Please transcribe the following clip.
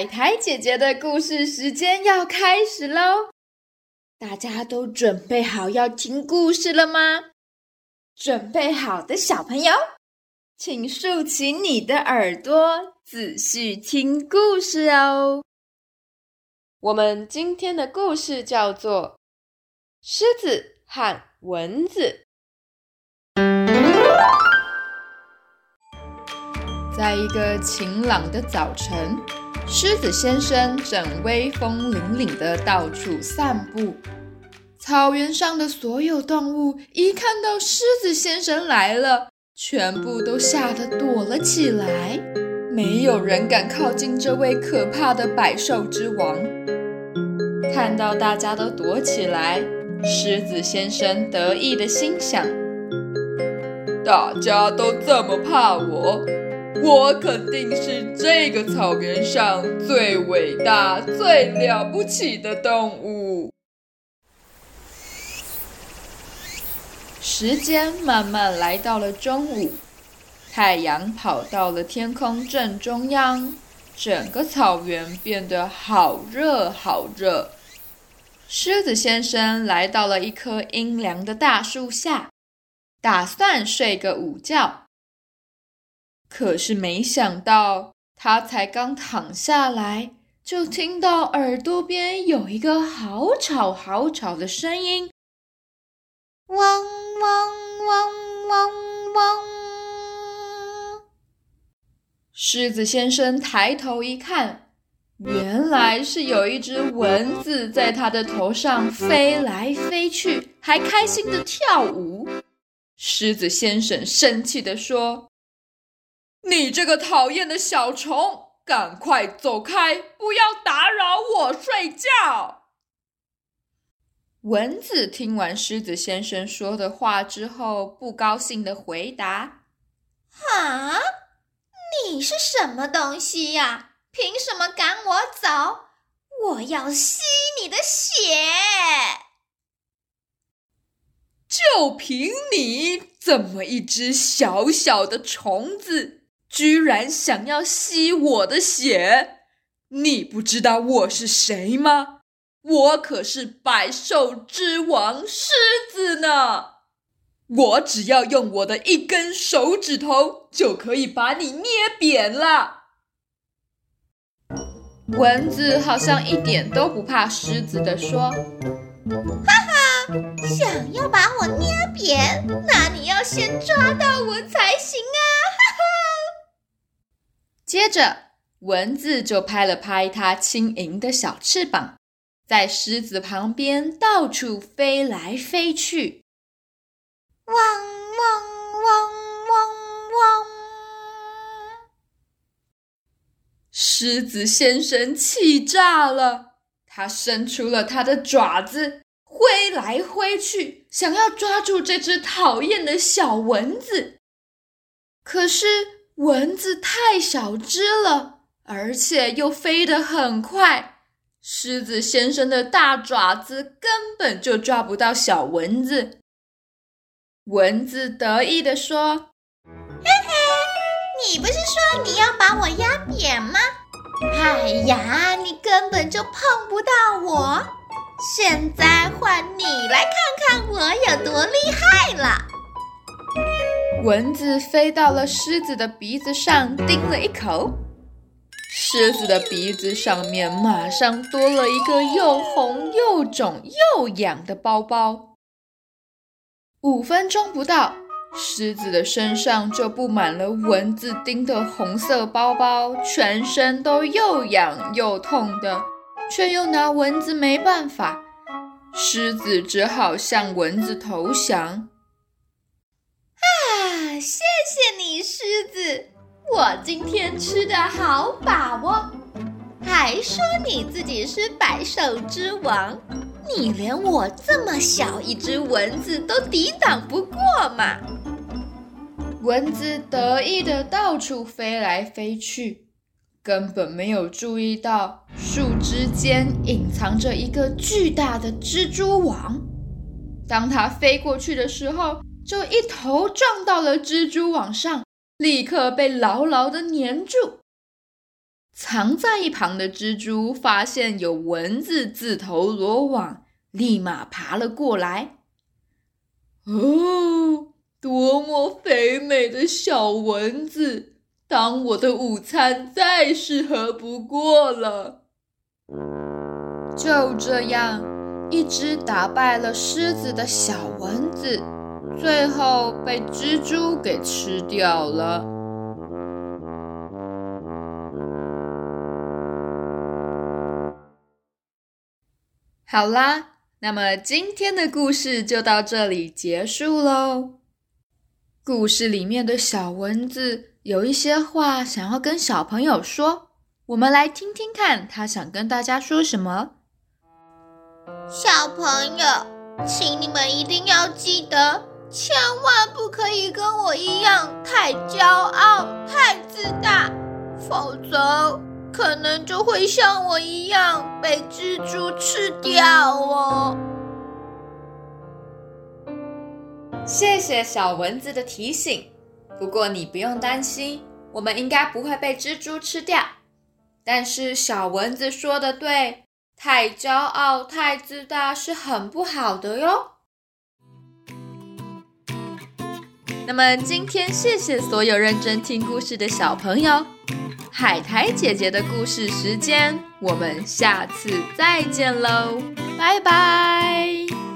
海苔姐姐的故事时间要开始喽！大家都准备好要听故事了吗？准备好的小朋友，请竖起你的耳朵，仔细听故事哦。我们今天的故事叫做《狮子和蚊子》。在一个晴朗的早晨。狮子先生正威风凛凛地到处散步，草原上的所有动物一看到狮子先生来了，全部都吓得躲了起来，没有人敢靠近这位可怕的百兽之王。看到大家都躲起来，狮子先生得意的心想：大家都这么怕我。我肯定是这个草原上最伟大、最了不起的动物。时间慢慢来到了中午，太阳跑到了天空正中央，整个草原变得好热好热。狮子先生来到了一棵阴凉的大树下，打算睡个午觉。可是没想到，他才刚躺下来，就听到耳朵边有一个好吵好吵的声音，汪汪汪汪汪！狮子先生抬头一看，原来是有一只蚊子在他的头上飞来飞去，还开心的跳舞。狮子先生生气的说。你这个讨厌的小虫，赶快走开，不要打扰我睡觉。蚊子听完狮子先生说的话之后，不高兴的回答：“啊，你是什么东西呀？凭什么赶我走？我要吸你的血！就凭你这么一只小小的虫子！”居然想要吸我的血！你不知道我是谁吗？我可是百兽之王狮子呢！我只要用我的一根手指头，就可以把你捏扁了。蚊子好像一点都不怕狮子的说：“哈哈，想要把我捏扁，那你要先抓到我才行啊！”接着，蚊子就拍了拍它轻盈的小翅膀，在狮子旁边到处飞来飞去。汪汪汪汪汪！狮子先生气炸了，他伸出了他的爪子，挥来挥去，想要抓住这只讨厌的小蚊子。可是。蚊子太小只了，而且又飞得很快，狮子先生的大爪子根本就抓不到小蚊子。蚊子得意地说：“嘿嘿，你不是说你要把我压扁吗？哎呀，你根本就碰不到我。现在换你来看看我有多厉害了。”蚊子飞到了狮子的鼻子上，叮了一口。狮子的鼻子上面马上多了一个又红又肿又痒的包包。五分钟不到，狮子的身上就布满了蚊子叮的红色包包，全身都又痒又痛的，却又拿蚊子没办法。狮子只好向蚊子投降。谢谢你，狮子，我今天吃的好饱哦。还说你自己是百兽之王，你连我这么小一只蚊子都抵挡不过嘛？蚊子得意的到处飞来飞去，根本没有注意到树枝间隐藏着一个巨大的蜘蛛网。当它飞过去的时候，就一头撞到了蜘蛛网上，立刻被牢牢的粘住。藏在一旁的蜘蛛发现有蚊子自投罗网，立马爬了过来。哦，多么肥美的小蚊子，当我的午餐再适合不过了。就这样，一只打败了狮子的小蚊子，最后被蜘蛛给吃掉了。好啦，那么今天的故事就到这里结束喽。故事里面的小蚊子有一些话想要跟小朋友说，我们来听听看，他想跟大家说什么。小朋友，请你们一定要记得，千万不可以跟我一样太骄傲、太自大，否则。可能就会像我一样被蜘蛛吃掉哦。谢谢小蚊子的提醒，不过你不用担心，我们应该不会被蜘蛛吃掉。但是小蚊子说的对，太骄傲、太自大是很不好的哟。那么今天谢谢所有认真听故事的小朋友。海苔姐姐的故事时间，我们下次再见喽，拜拜。